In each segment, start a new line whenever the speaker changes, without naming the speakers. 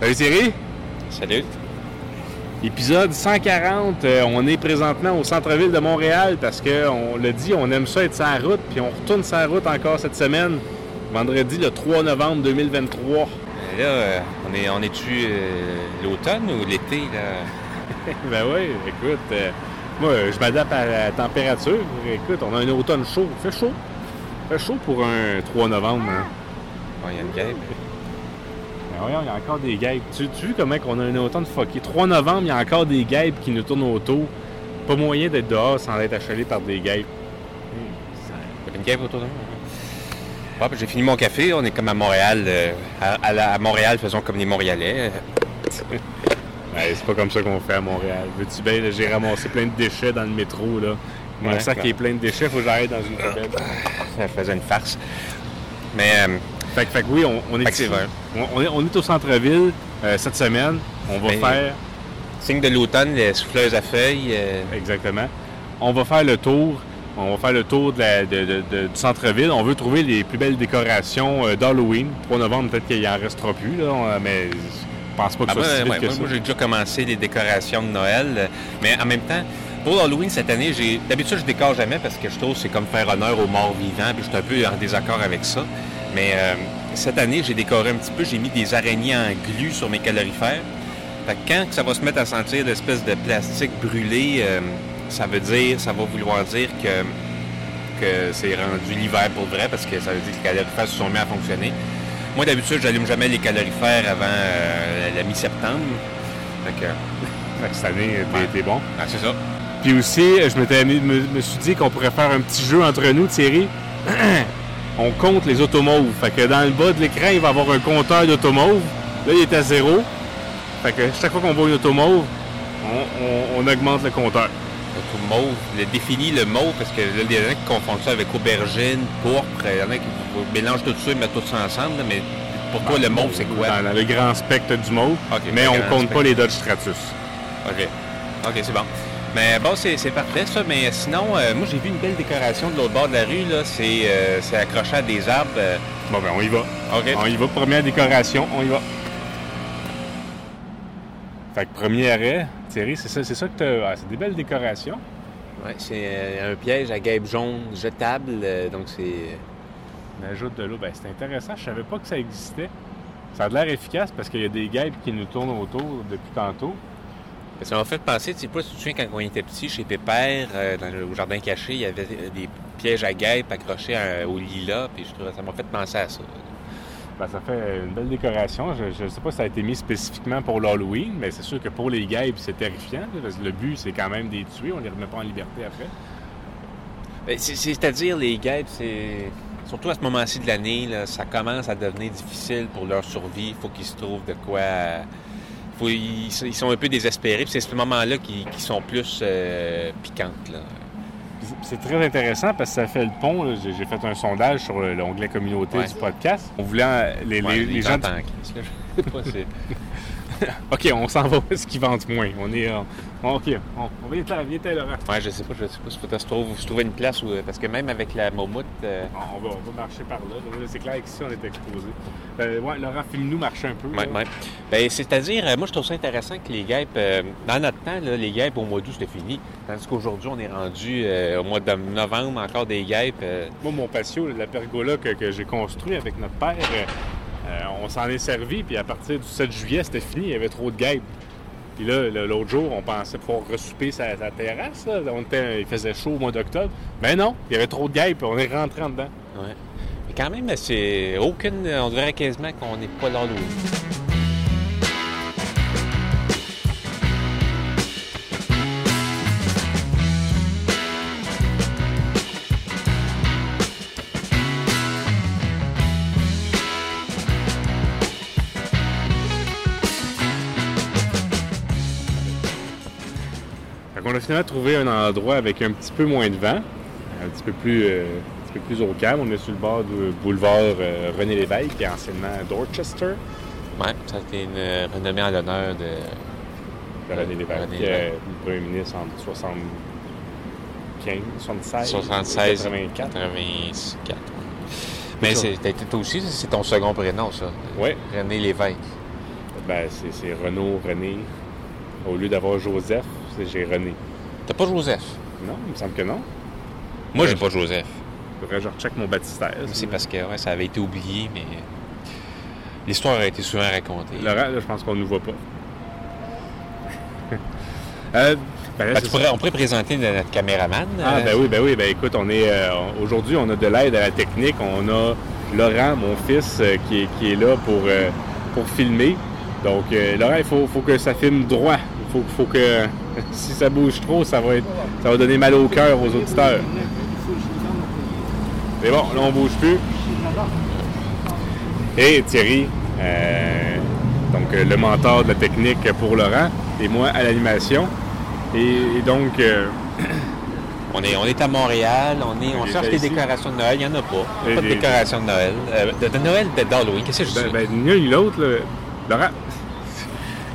Salut Thierry,
Salut.
épisode 140. euh, on est présentement au centre-ville de Montréal parce qu'on l'a dit, on aime ça être sur la route, puis on retourne sur la route encore cette semaine, vendredi le 3 novembre 2023.
Et Là, euh, on est, on est-tu euh, l'automne ou l'été, là?
ben oui, écoute, euh, moi je m'adapte à la température. Écoute, on a un automne chaud, il fait chaud. Il fait chaud pour un 3 novembre. hein.
Il y a une guêpe.
Il y a encore des guêpes. Tu, tu vois comment on a un automne fucké? 3 novembre, il y a encore des guêpes qui nous tournent autour. Pas moyen d'être dehors sans être achalé par des guêpes.
Il y a une guêpe autour de moi. J'ai fini mon café. On est comme à Montréal. euh, à, à la- à Montréal, faisons comme les Montréalais.
Ouais, c'est pas comme ça qu'on fait à Montréal. Veux-tu bien, j'ai ramassé plein de déchets dans le métro, là. Mon
Ouais,
sac
ouais.
est plein de déchets, faut que j'arrête dans une poubelle.
Ça faisait une farce. Mais euh,
Fait, que- fait que oui, on, on est. On, est, on est au centre-ville euh, cette semaine. On va faire...
signe de l'automne, les souffleuses à feuilles. euh,
Exactement. On va faire le tour. On va faire le tour de la- de- de- de- du centre-ville. On veut trouver les plus belles décorations euh, d'Halloween. 3 novembre, peut-être qu'il en restera plus, là, mais je pense pas que
Ah,
soit si
ouais,
que
moi,
ça.
moi, j'ai déjà commencé les décorations de Noël, mais en même temps, pour Halloween cette année, j'ai d'habitude je décore jamais parce que je trouve que c'est comme faire honneur aux morts vivants, puis je suis un peu en désaccord avec ça. Mais euh, cette année, j'ai décoré un petit peu, j'ai mis des araignées en glu sur mes calorifères. Fait que quand ça va se mettre à sentir l'espèce de plastique brûlé, euh, ça veut dire, ça va vouloir dire que que c'est rendu l'hiver pour vrai parce que ça veut dire que les calorifères se sont mis à fonctionner. Moi, d'habitude, j'allume jamais les calorifères avant euh, la mi-septembre. Fait que,
Fait que cette année, t'es-
Ouais.
bon.
ah, c'est ça.
Puis aussi, je m'étais me suis dit qu'on pourrait faire un petit jeu entre nous, Thierry. on compte les automauves. Fait que dans le bas de l'écran, il va y avoir un compteur d'automauves. Là, il est à zéro. Fait que chaque fois qu'on voit une automauve, on, on- on augmente le compteur.
Tout mauve, le définit le mauve parce que là, il y en a qui confondent ça avec aubergine, pourpre. Il y en a qui mélangent tout ça et mettent tout ça ensemble. là, mais pour toi, le mauve, c'est quoi?
Dans, le grand spectre du mauve. Mais on compte
spectre.
pas les Dodge Stratus.
OK. OK, c'est bon. Mais bon, c'est parfait, ça. Mais sinon, euh, moi, j'ai vu une belle décoration de l'autre bord de la rue. là. C'est euh, accroché à des arbres. euh,
Bon, ben, on y va. On y va. Première décoration, on y va. Fait que premier arrêt, Thierry, c'est ça, c'est ça que t'as. ah, c'est des belles décorations.
Ouais, c'est un piège à guêpe jaune jetable. donc, c'est...
On ajoute de l'eau. Ben, c'est intéressant. Je savais pas que ça existait. Ça a l'air efficace parce qu'il y a des guêpes qui nous tournent autour depuis tantôt.
Ça m'a fait penser, tu sais pas si tu te souviens quand on était petit chez Pépère, euh, dans le au jardin caché, il y avait des pièges à guêpes accrochés à- au lilas, puis je trouvais ça m'a fait penser à ça.
Ben, ça fait une belle décoration. Je ne sais pas si ça a été mis spécifiquement pour l'Halloween, mais c'est sûr que pour les guêpes, c'est terrifiant. Parce que le but, c'est quand même des tuer. On les remet pas en liberté après.
Ben, c'est- C'est-à-dire, les guêpes, c'est. Surtout à ce moment-ci de l'année, ça commence à devenir difficile pour leur survie. Il faut qu'ils se trouvent de quoi. Faut, ils, ils sont un peu désespérés, puis c'est ce moment-là qui, qui sont plus euh, piquantes. Là.
C'est- très intéressant parce que ça fait le pont. là. J'ai fait un sondage sur le- l'onglet communauté
Ouais.
du podcast. On voulait euh, les,
Ouais,
les- les gens.
entendent,
OK, on s'en va ce qui vendent moins? On est. euh, OK, on, on vient là, Laurent.
Ouais, je sais pas, je sais pas si faut se trouver, se trouver une place où. Parce que même avec la momoute. euh,
On va, on va marcher par là. C'est clair qu'ici, on est exposé. Euh, ouais, Laurent, filme-nous marcher un peu.
ouais, ouais. Ben, c'est-à-dire, euh, moi, je trouve ça intéressant que les guêpes. euh, dans notre temps, là, les guêpes au mois d'août, c'était fini. Tandis qu'aujourd'hui, on est rendu euh, au mois de novembre, encore des guêpes. euh,
Moi, mon patio, la pergola que, que j'ai construit avec notre père, euh, euh, on s'en est servi, puis à partir du 7 juillet, c'était fini, il y avait trop de guêpes. Puis là, l'autre jour, on pensait pouvoir ressouper sa, sa terrasse. là. Il faisait chaud au mois d'octobre. Mais non, il y avait trop de guêpes, on est rentré en dedans.
ouais. Mais quand même, c'est aucune. On dirait quasiment qu'on n'est pas l'Halloween.
Fait finalement trouvé un endroit avec un petit peu moins de vent, un petit peu plus, euh, un petit peu plus au calme. On est sur le bord du boulevard euh, René Lévesque, qui est anciennement Dorchester.
Ouais, ça a été une euh, renommée en l'honneur de.
de René Lévesque,
René Lévesque.
premier ministre en 75, 76,
76,
84.
84. Mais toi aussi, c'est ton second prénom, ça.
Ouais.
René Lévesque.
Ben, c'est c'est Renaud, René. Au lieu d'avoir Joseph, c'est- j'ai René.
T'as pas Joseph?
Non, il me semble que non.
Moi, j'ai pas Joseph.
Faudrait que je recheck mon baptistère.
C'est parce que ouais, ça avait été oublié, mais l'histoire a été souvent racontée.
Laurent, là, je pense qu'on ne nous voit pas. Euh, ben là,
Ben, tu pourrais- on pourrait présenter notre caméraman.
Ah,
euh,
ben oui, ben oui. Ben écoute, on est euh, aujourd'hui, on a de l'aide à la technique. On a Laurent, mon fils, qui, est, qui est là pour, pour filmer. Donc, Laurent, il faut, faut que ça filme droit. Il faut, faut que si ça bouge trop, ça va, être, ça va donner mal au cœur aux auditeurs. Mais bon, là, on bouge plus. Et Thierry, euh, donc euh, le mentor de la technique pour Laurent, et moi à l'animation. Et, et donc, euh,
On est, on est à Montréal, on, est, on
J'ai
cherche des décorations de Noël, il n'y en a pas. Pas de décorations de Noël. Euh, de, de Noël, d'Halloween, qu'est-ce que je dis?
Ben, ben, ni l'un ni l'autre, là. Laurent,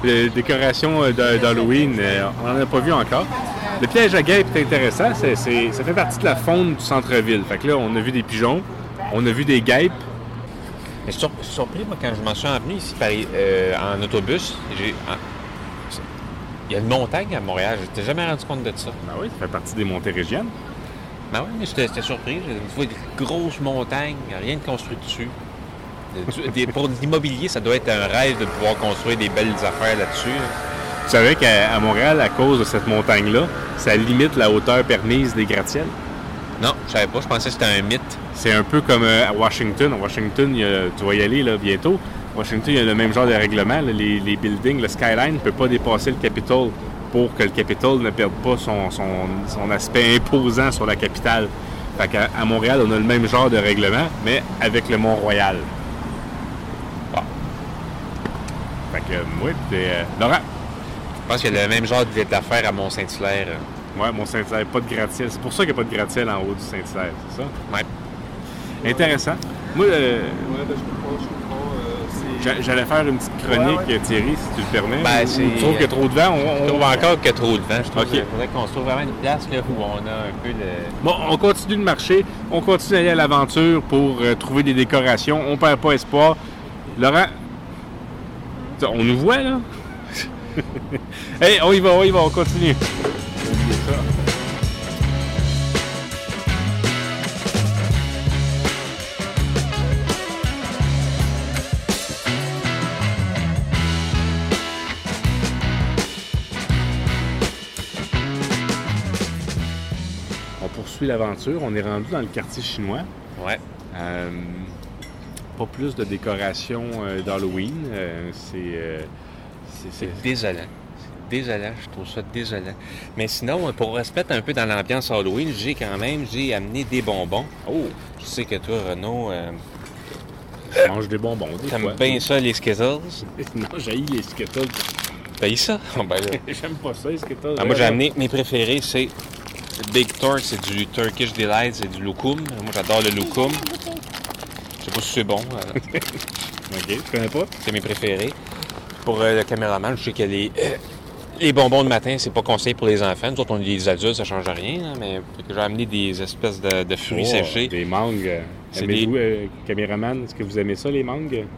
les décorations euh, d'Ha- d'Halloween, euh, on n'en a pas vu encore. Le piège à guêpes est intéressant. c'est- c'est- ça fait partie de la faune du centre-ville. Fait que là, on a vu des pigeons, on a vu des guêpes.
Mais je suis surpris, moi, quand je m'en suis envenu ici euh, en autobus. j'ai- en- Il y a une montagne à Montréal, je n'étais jamais rendu compte de ça.
Ben oui, ça fait partie des montées régiennes.
Ben oui, mais j'étais j'étais surpris. Je vois des grosses montagnes, rien de construit dessus. Des- pour l'immobilier, ça doit être un rêve de pouvoir construire des belles affaires là-dessus.
Tu savais qu'à Montréal, à cause de cette montagne-là, ça limite la hauteur permise des gratte-ciels?
Non, je savais pas, je pensais que c'était un mythe.
C'est un peu comme euh, à Washington. À Washington, il y a- tu vas y aller là, bientôt. À Washington, il y a le même genre de règlement. là. Les, les buildings, le skyline ne peut pas dépasser le Capitole pour que le Capitole ne perde pas son, son- son aspect imposant sur la capitale. Fait à Montréal, on a le même genre de règlement, mais avec le Mont-Royal. Bon. Fait que, euh, oui, puis, euh, Laurent,
Je pense qu'il y a le même genre d'affaires à Mont-Saint-Hilaire.
ouais, mon Saint-Hilaire, pas de gratte-ciel. C'est pour ça qu'il n'y a pas de gratte-ciel en haut du Saint-Hilaire, c'est ça?
Ouais.
Intéressant. Moi, euh,
Ouais, ben, je je euh,
J'allais faire une petite chronique,
Ouais,
Thierry, si tu le permets.
Ben,
Tu trouves qu'il y a trop de vent? On,
trouve encore qu'il y a trop de vent. Je trouve qu'il faudrait qu'on se trouve vraiment une place là, où on a un peu le...
Bon, on continue de marcher, on continue d'aller à l'aventure pour euh, trouver des décorations. On perd pas espoir. Laurent, on nous voit, là? hey, on y va, on y va, on continue. On poursuit l'aventure. On est rendu dans le quartier chinois.
Ouais.
Euh, pas plus de décoration euh, d'Halloween. Euh, c'est, euh, c'est-
désolant. C'est désolant, je trouve ça désolant. Mais sinon, pour respecter un peu dans l'ambiance Halloween, j'ai quand même j'ai amené des bonbons.
Oh,
Je sais que toi, Renaud, euh,
je mange des bonbons.
t'aimes bien ça, les Skittles?
Non, j'ai les Skittles.
T'as ça? Ah, ben.
J'aime pas ça, les Skittles.
Ah, moi, j'ai amené mes préférés, c'est Big Torque, c'est du Turkish Delight, c'est du loukoum. Moi, j'adore le loukoum. Je sais pas si c'est bon. euh,
Ok, je connais pas?
C'est mes préférés. Pour euh, le caméraman, je sais que les, euh, les bonbons de matin, c'est pas conseillé pour les enfants. Nous autres, on est des adultes, ça change rien. hein, mais j'ai amené des espèces de, de fruits
Oh,
séchés.
Des mangues.
C'est
Aimez-vous, euh, caméraman, est-ce que vous aimez ça, les mangues?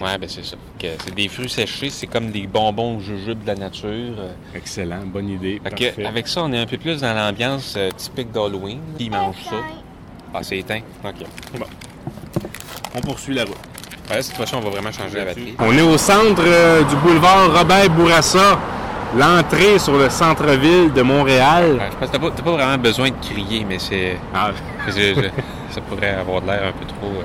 Ouais, ben c'est ça. Que C'est des fruits séchés, c'est comme des bonbons au jujube de la nature.
Excellent, bonne idée. Parfait.
que, avec ça, on est un peu plus dans l'ambiance euh, typique d'Halloween. Qui mange ça? Ah, c'est éteint? OK.
On poursuit la route.
Ouais, cette fois-ci, on va vraiment changer la batterie.
On est au centre euh, du boulevard Robert Bourassa, l'entrée sur le centre-ville de Montréal.
Ouais, je pense que t'as pas, t'as pas vraiment besoin de crier, mais c'est.
Ah,
je- je- ça pourrait avoir de l'air un peu trop. euh,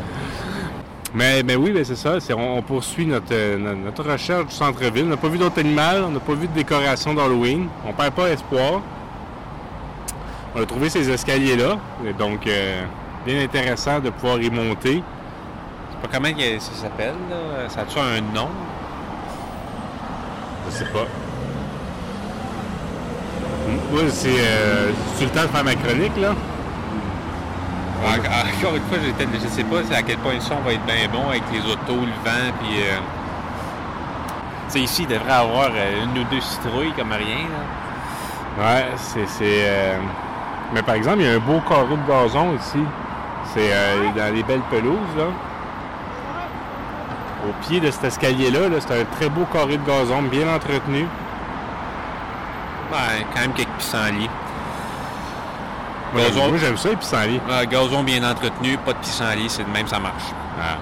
Mais, mais oui, ben c'est ça. c'est- on, on poursuit notre, euh, notre, notre recherche du centre-ville. On n'a pas vu d'autres animaux, on n'a pas vu de décoration d'Halloween. On perd pas espoir. On a trouvé ces escaliers-là. Donc, euh, bien intéressant de pouvoir y monter.
Pas comment que ça s'appelle, là. Ça a-tu un nom?
Je sais pas. Moi, c'est euh, c'est le temps de faire ma chronique, là?
En- Encore une fois, je sais pas à quel point le son va être bien bon avec les autos, le vent, puis. euh, Tu sais, ici, il devrait avoir euh, une ou deux citrouilles comme rien, là.
Ouais, c'est. euh, Mais par exemple, il y a un beau carré de gazon ici. C'est euh, dans les belles pelouses, là. Au pied de cet escalier-là. -là, c'est un très beau carré de gazon, bien entretenu.
Ouais, quand même quelques pissenlits.
Gazon... Moi, j'aime ça, les pissenlits.
Ouais, gazon bien entretenu, pas de pissenlit, c'est de même, ça marche.
Ah.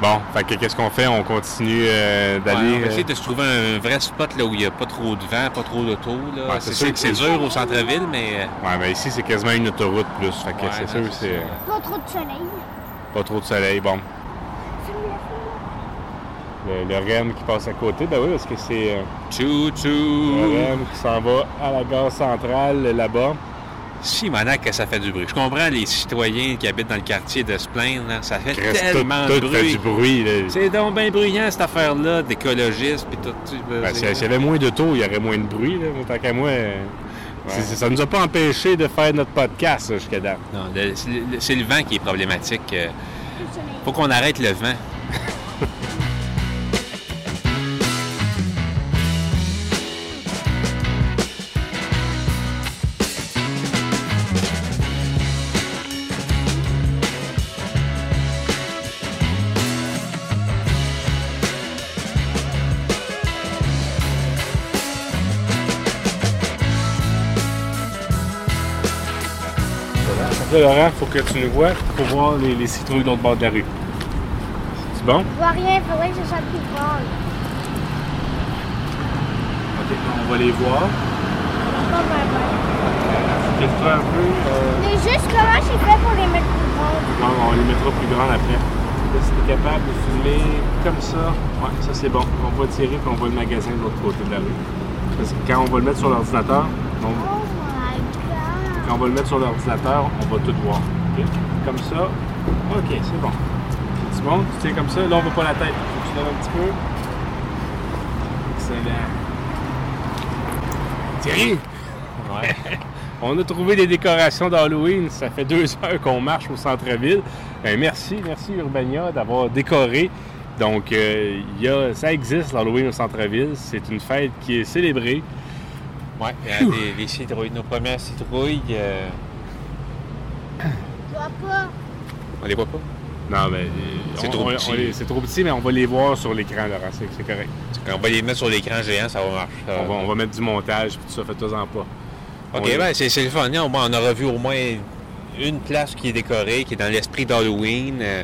Bon, fait que qu'est-ce qu'on fait? On continue euh, d'aller...
Ouais, on va essayer de se trouver un vrai spot là, où il n'y a pas trop de vent, pas trop d'auto.
Ouais,
c'est sûr que c'est dur au centre-ville, mais...
Ouais, mais ici, c'est quasiment une autoroute plus. Fait que
Ouais,
c'est sûr,
c'est...
Pas trop de soleil.
Pas trop de soleil, bon. Le, le REM qui passe à côté, ben oui, parce que c'est euh,
Tchou,
le
tchou!
REM qui s'en va à la gare centrale là-bas.
Si, Monac, que ça fait du bruit. Je comprends les citoyens qui habitent dans le quartier de se plaindre, là, ça fait tellement
tout,
de
tout fait
bruit.
du bruit.
C'est donc bien bruyant, cette affaire-là, d'écologistes, puis tout.
Ben, S'il y avait moins d'auto, il y aurait moins de bruit. Là. Tant qu'à moi, euh, ça nous a pas empêché de faire notre podcast jusqu'à date.
Non, c'est le- vent qui est problématique. euh, faut qu'on arrête le vent.
Là, Laurent, faut que tu nous vois pour voir les, les citrouilles de l'autre bord de la rue. C'est bon?
Je vois rien, il faudrait que je sois plus grande.
Ok, on va les voir. Un peu. euh,
Mais juste comment j'ai fait pour les mettre plus grandes.
Non, on les mettra plus grandes après. Là, si t'es capable de filmer comme ça, ouais, ça c'est bon. On va tirer puis on voit le magasin de l'autre côté de la rue. Parce que quand on va le mettre sur l'ordinateur, on-
Oh.
Quand on va le mettre sur l'ordinateur, on va tout voir. Comme ça. Ok, c'est bon. C'est bon? Tu tiens comme ça? Là, on ne voit pas la tête. Faut que tu lèves un petit peu. Excellent. Thierry! Ouais. On a trouvé des décorations d'Halloween. Ça fait deux heures qu'on marche au centre-ville. Ben, merci, merci Urbania d'avoir décoré. Donc, euh, y a, ça existe l'Halloween au centre-ville. C'est une fête qui est célébrée.
Ouais, les, les citrouilles, nos premières citrouilles, euh,
Je vois pas?
on les voit pas?
Non, mais euh,
C'est
on-
trop
on-
petit.
on c'est trop petit, mais on va les voir sur l'écran, Laurent. C'est correct.
Quand on va les mettre sur l'écran géant, ça va marcher. ça
On va, on va mettre du montage, puis tout ça, faites-en pas.
OK,
On-
ben c'est le fun. Au moins, on aura vu au moins une place qui est décorée, qui est dans l'esprit d'Halloween. euh.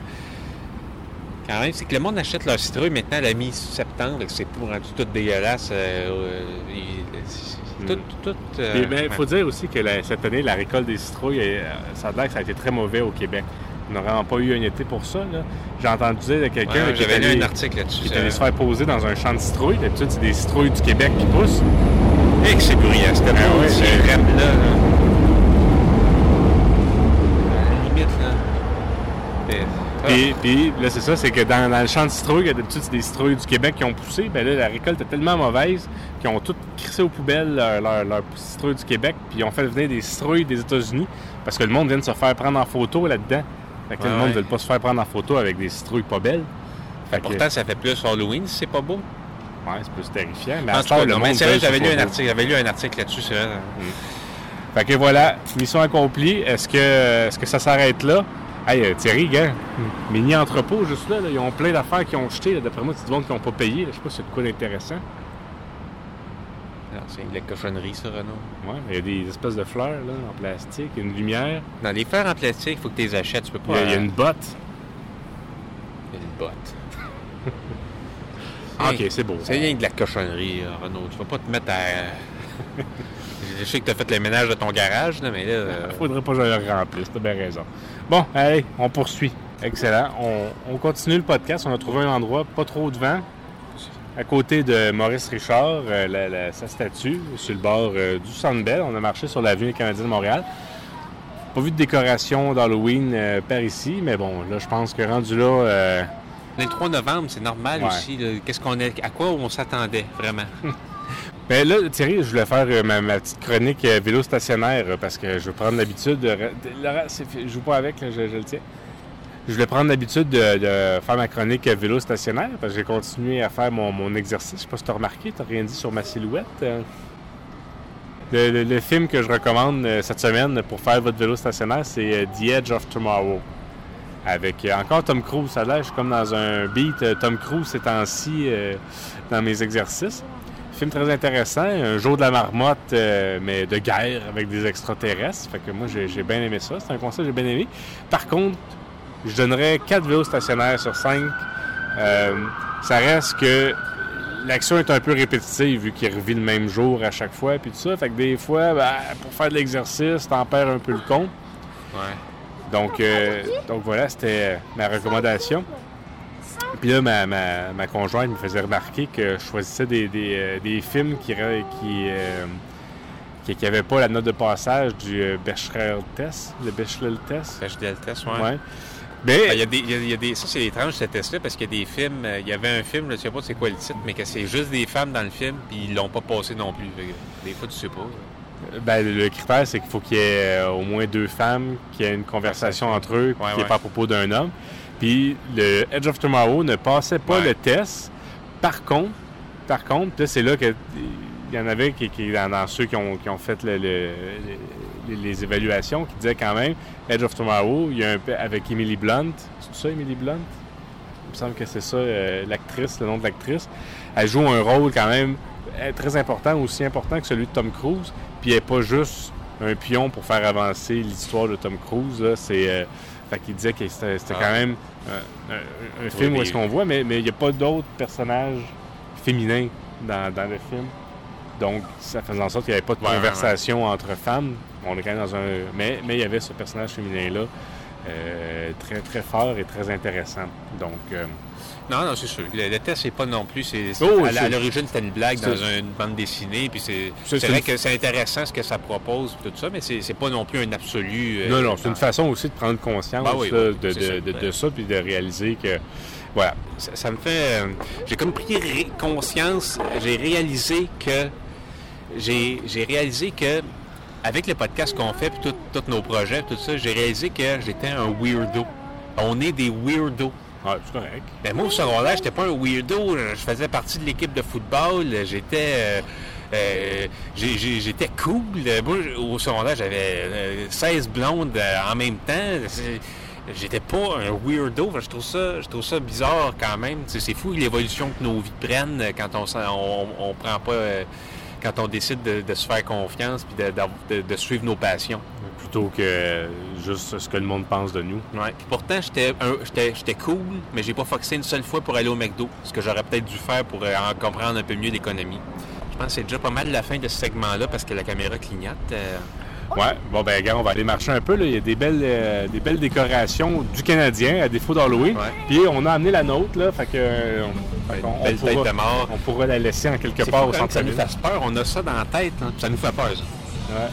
Quand même, c'est que le monde achète leur citrouille maintenant à la mi-septembre, et que c'est pour rendu tout dégueulasse. euh, euh. Tout, tout, euh,
ben, il
ouais.
faut dire aussi que la- cette année, la récolte des citrouilles, euh, ça a l'air que ça a été très mauvais au Québec. On n'a vraiment pas eu un été pour ça. J'ai entendu dire de quelqu'un
Ouais,
qui, est
lu un article là-dessus.
qui est allé se faire poser dans un champ de citrouilles. D'habitude, c'est des citrouilles du Québec qui poussent.
Hey, que c'est bruyant, c'était
Ah ouais,
rèmes-là. là. À la limite, là. Mais- ah.
Puis, puis, là, c'est ça, c'est que dans, dans le champ de citrouilles, d'habitude, c'est des citrouilles du Québec qui ont poussé. Ben là, la récolte est tellement mauvaise qu'ils ont toutes crissé aux poubelles leurs leur, leur citrouilles du Québec, puis ils ont fait venir des citrouilles des États-Unis parce que le monde vient de se faire prendre en photo là-dedans. Fait que
Ouais,
le monde
ouais.
ne veut pas se faire prendre en photo avec des citrouilles pas belles. Fait que,
Pourtant, ça fait plus Halloween si c'est pas beau.
ouais, c'est plus terrifiant. Mais
En
à
tout cas,
le
non,
monde
sérieux,
veut
j'avais lu un article, j'avais lu un article là-dessus, c'est vrai.
Fait que voilà, mission accomplie. Est-ce que, est-ce que ça s'arrête là? Hey, euh, Thierry, gars, mini-entrepôt juste là, là, ils ont plein d'affaires qui ont jeté. D'après moi, c'est du monde qui n'ont pas payé. là. Je sais pas si c'est de quoi d'intéressant.
C'est de la cochonnerie, ça, Renaud.
Ouais, il y a des espèces de fleurs là, en plastique, une lumière.
Dans les fers en plastique, il faut que tu les achètes. Tu peux
Il
pas.
y a, il y a
euh,
une botte.
il y a une botte.
Ok, c'est beau.
C'est rien que de la cochonnerie, euh, Renaud. Tu vas pas te mettre à. Je sais que tu as fait le ménage de ton garage, là, mais là. euh,
Faudrait pas que je le remplisse, t'as bien raison. Bon, allez, on poursuit. Excellent. On, on continue le podcast. On a trouvé un endroit, pas trop de vent, à côté de Maurice Richard, euh, la- la- sa statue, sur le bord euh, du Centre Bell. On a marché sur l'avenue canadienne de Montréal. Pas vu de décoration d'Halloween euh, par ici, mais bon, là, je pense que rendu là, euh,
Le 3 novembre, c'est normal
Ouais.
aussi. Qu'est-ce qu'on est, à quoi on s'attendait vraiment?
Ben là, Thierry, je voulais faire euh, ma, petite chronique euh, vélo stationnaire euh, parce que je veux prendre l'habitude de. c'est- je joue pas avec, là, je, le tiens. Je voulais prendre l'habitude de, faire ma chronique vélo stationnaire parce que j'ai continué à faire mon, exercice. Je sais pas si tu as remarqué, tu rien dit sur ma silhouette. euh. Le, film que je recommande cette semaine pour faire votre vélo stationnaire, c'est The Edge of Tomorrow avec encore Tom Cruise. Ça a je suis comme dans un beat Tom Cruise ces temps-ci dans mes exercices. Film très intéressant, un jour de la marmotte, euh, mais de guerre avec des extraterrestres. Fait que moi, j'ai bien aimé ça. C'est un concept que j'ai bien aimé. Par contre, je donnerais 4 vélos stationnaires sur 5. ça reste que l'action est un peu répétitive vu qu'il revit le même jour à chaque fois. Puis tout ça. Fait que des fois, ben, pour faire de l'exercice, t'en perds un peu le compte.
Ouais.
Donc, euh, donc voilà, c'était ma recommandation. Puis là, ma, ma, ma conjointe me faisait remarquer que je choisissais des, des, euh, des films qui n'avaient qui, euh, qui, qui avaient pas la note de passage du euh, Bechdel test, le Bechdel test.
Bechdel test, ouais.
Ouais.
Ben,
Mais
Il y a des, il y a- des, ça, c'est étrange, ce test-là, parce qu'il y a des films. Il y avait un film, je ne sais pas c'est quoi le titre, mais que c'est juste des femmes dans le film, puis ils l'ont pas passé non plus. Des fois, tu sais pas.
ben, le critère, c'est qu'il faut qu'il y ait au moins deux femmes, qu'il y ait une conversation entre eux,
Ouais,
qui n'est
ouais.
pas à propos d'un homme. Puis le Edge of Tomorrow ne passait pas
Ouais.
le test. Par contre, par contre, là, c'est là que il y en avait qui, qui- dans, ceux qui ont, qui ont fait le- le- les, les évaluations qui disaient quand même Edge of Tomorrow, il y a un avec Emily Blunt. C'est ça, Emily Blunt? Il me semble que c'est ça, euh, l'actrice, le nom de l'actrice. Elle joue un rôle quand même euh, très important, aussi important que celui de Tom Cruise. Puis elle n'est pas juste un pion pour faire avancer l'histoire de Tom Cruise. C'est, euh, fait qu'il disait que c'était,
Ah.
quand même un, un- film où est-ce qu'on voit, mais mais il n'y a pas d'autres personnages féminins dans, dans le film. Donc, ça faisait en sorte qu'il n'y avait pas de
Ouais, ouais,
conversation entre femmes. On est quand même dans un... Mais, mais il y avait ce personnage féminin-là euh, très, très fort et très intéressant. Donc, euh,
Non, non, c'est sûr. Le, le test, c'est pas non plus. C'est,
Oh,
à, l'origine, c'était une blague dans une bande dessinée. Puis c'est, vrai
une-
que c'est intéressant ce que ça propose, tout ça, mais c'est, c'est pas non plus un absolu. euh,
Non, non, c'est une façon aussi de prendre conscience
Ben oui,
là,
oui,
de,
ça.
de- de ça, puis de réaliser que, voilà,
ça, ça me fait. euh, j'ai comme pris ré- conscience, j'ai réalisé que. J'ai, j'ai réalisé que. Avec le podcast qu'on fait, puis tous nos projets, tout ça, j'ai réalisé que j'étais un weirdo. On est des weirdos.
Ouais, c'est correct.
Ben moi, au secondaire, j'étais pas un weirdo. Je faisais partie de l'équipe de football. J'étais... euh, euh, j'étais cool. Moi, au secondaire, j'avais euh, 16 blondes euh, en même temps. J'étais pas un weirdo. Je trouve ça, je trouve ça bizarre quand même. C'est fou l'évolution que nos vies prennent quand on, on, on prend pas... quand on décide de, de se faire confiance puis de, de- de- de suivre nos passions.
Plutôt que juste ce que le monde pense de nous.
Ouais. Puis pourtant, j'étais cool, mais j'ai pas foxé une seule fois pour aller au McDo, ce que j'aurais peut-être dû faire pour euh, en comprendre un peu mieux l'économie. Je pense que c'est déjà pas mal la fin de ce segment-là parce que la caméra clignote. euh.
Ouais, bon, ben, gars, on va aller marcher un peu. Là. Il y a des belles, euh, des belles décorations du Canadien, à défaut d'Halloween.
Ouais.
Puis on a amené la nôtre, là, fait que... euh, on- on
Belle tête
pourra-
de mort.
On pourra la laisser en quelque part au
que ça nous fasse peur. On a ça dans la tête. hein. Ça nous fait peur, ça.
Ouais.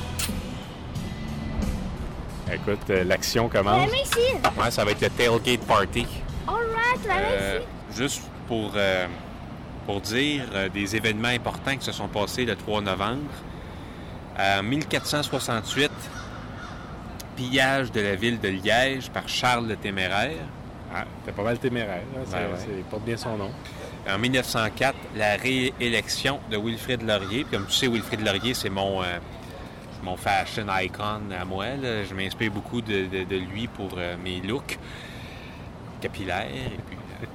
Écoute, euh, l'action
La
commence.
même ici.
Ouais, ça va être le tailgate party.
Alright, la même
Euh, juste pour, euh, pour dire euh, des événements importants qui se sont passés le 3 novembre. En 1468, pillage de la ville de Liège par Charles le Téméraire.
Ah, t'es pas mal téméraire.
Ouais, ouais.
c'est- il porte bien son nom.
En 1904, la réélection de Wilfrid Laurier. Comme tu sais, Wilfrid Laurier, c'est mon, euh, mon fashion icon à moi. Je m'inspire beaucoup de, lui pour euh, mes looks capillaires. Euh,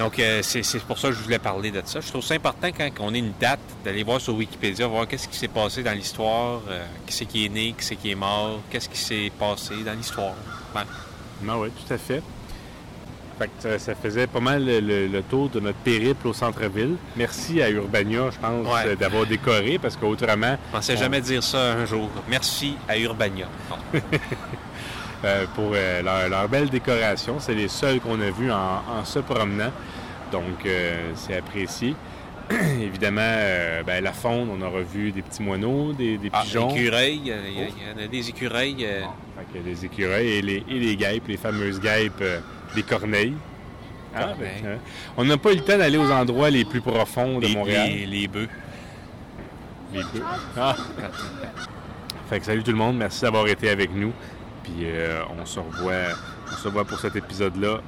donc, c'est pour ça que je voulais parler de ça. Je trouve ça important quand on ait une date d'aller voir sur Wikipédia, voir qu'est-ce qui s'est passé dans l'histoire, qui c'est qui est né, qui c'est qui est mort, qu'est-ce qui s'est passé dans l'histoire.
Ah oui, tout à fait. Fait que ça, ça faisait pas mal le, tour de notre périple au centre-ville. Merci à Urbania, je pense,
Ouais.
euh, d'avoir décoré, parce qu'autrement,
Je pensais jamais dire ça un jour. Merci à Urbania. Bon.
euh, pour euh, leur, leur belle décoration, c'est les seuls qu'on a vus en, en se promenant. Donc, euh, c'est apprécié. Évidemment, euh, ben, la faune, on a revu des petits moineaux, des, des
Ah,
pigeons.
écureuils, il y, a- il y a- il y en a des écureuils. euh,
Fait que les écureuils et les, et les guêpes, les fameuses guêpes, les corneilles. Ah,
Corneilles.
ben, hein. On n'a pas eu le temps d'aller aux endroits les plus profonds de
les,
Montréal.
les- les bœufs.
Les bœufs. Ah. Fait que salut tout le monde, merci d'avoir été avec nous. Puis euh, on se revoit, on se revoit pour cet épisode-là.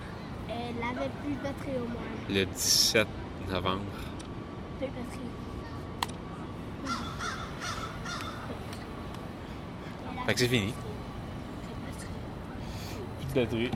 Elle avait plus de batterie au moins.
Le 17 novembre.
Plus de batterie.
Fait que c'est fini.
Batterie.